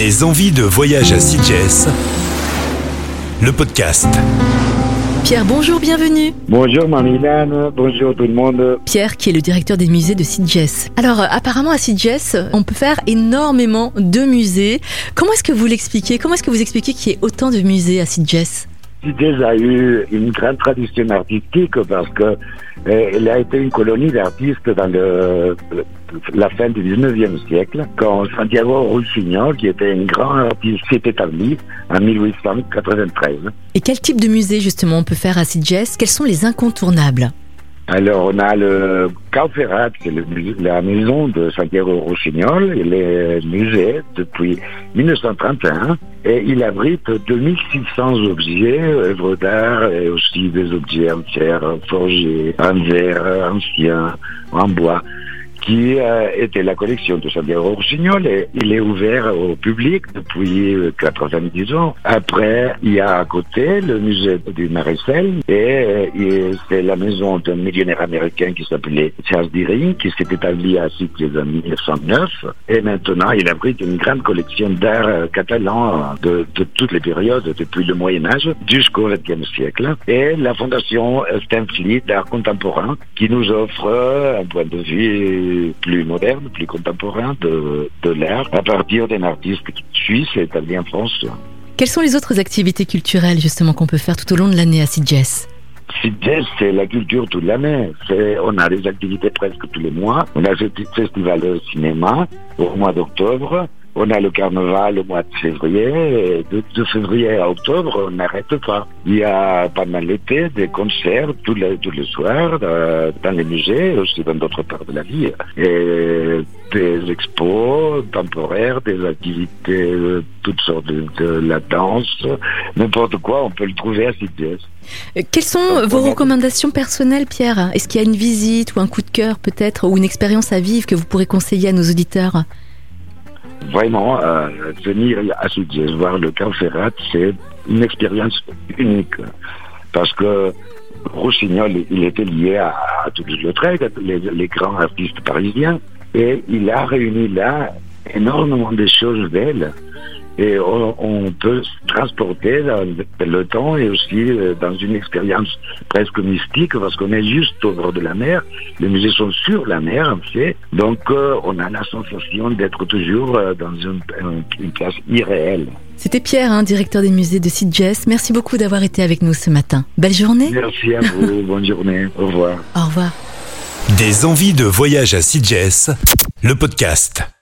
Des envies de voyage à Sitges, le podcast. Pierre, bonjour, bienvenue. Bonjour Marilène, bonjour tout le monde. Pierre, qui est le directeur des musées de Sitges. Alors, euh, apparemment à Sitges, on peut faire énormément de musées. Comment est-ce que vous l'expliquez? Comment est-ce que vous expliquez qu'il y ait autant de musées à Sitges? Sitges a eu une grande tradition artistique parce que euh, elle a été une colonie d'artistes dans la fin du 19e siècle, quand Santiago Rusiñol, qui était un grand artiste, s'est établi en 1893. Et quel type de musée, justement, on peut faire à Sitges? Quels sont les incontournables? Alors, on a le Cauferrat, c'est le musée- la maison de Santiago Rossignol. Il est musée depuis 1931 et il abrite 2600 objets, œuvres d'art et aussi des objets en terre, forgés, en verre, anciens, en bois qui euh, était la collection de Santiago Rossignol et il est ouvert au public depuis euh, 90 ans. Après, il y a à côté le musée du Maréchal et, euh, et c'est la maison d'un millionnaire américain qui s'appelait Charles Deering qui s'est établi à Sitges en 1909 et maintenant il abrite une grande collection d'art euh, catalan de, de toutes les périodes depuis le Moyen Âge jusqu'au XXe siècle et la fondation euh, Stanfleet d'art contemporain qui nous offre euh, un point de vue plus moderne, plus contemporain de, de l'art à partir d'un artiste suisse établi en France. Quelles sont les autres activités culturelles, justement, qu'on peut faire tout au long de l'année à Sitges? Sitges, c'est la culture toute l'année. On a des activités presque tous les mois. On a ce petit festival de cinéma au mois d'octobre. On a le carnaval au mois de février. Et de, de février à octobre, on n'arrête pas. Il y a pendant l'été des concerts tous les, tous les soirs euh, dans les musées, aussi dans d'autres parts de la ville. Et des expos temporaires, des activités, euh, toutes sortes de, de la danse, n'importe quoi, on peut le trouver à Sitges. Euh, Quelles sont vos recommandations personnelles, Pierre? Est-ce qu'il y a une visite ou un coup de cœur, peut-être, ou une expérience à vivre que vous pourrez conseiller à nos auditeurs? Vraiment, euh, venir à Sitges, voir le Ferrat, c'est une expérience unique. Parce que Rossignol, il était lié à, à Toulouse-Lautrec, les, les grands artistes parisiens, et il a réuni là énormément de choses belles. Et on, on peut se transporter dans le temps et aussi euh, dans une expérience presque mystique parce qu'on est juste au bord de la mer. Les musées sont sur la mer, en fait. Donc, euh, on a la sensation d'être toujours euh, dans une, une- une place irréelle. C'était Pierre, hein, directeur des musées de Sitges. Merci beaucoup d'avoir été avec nous ce matin. Belle journée. Merci à vous. Bonne journée. Au revoir. Au revoir. Des envies de voyage à Sitges, le podcast.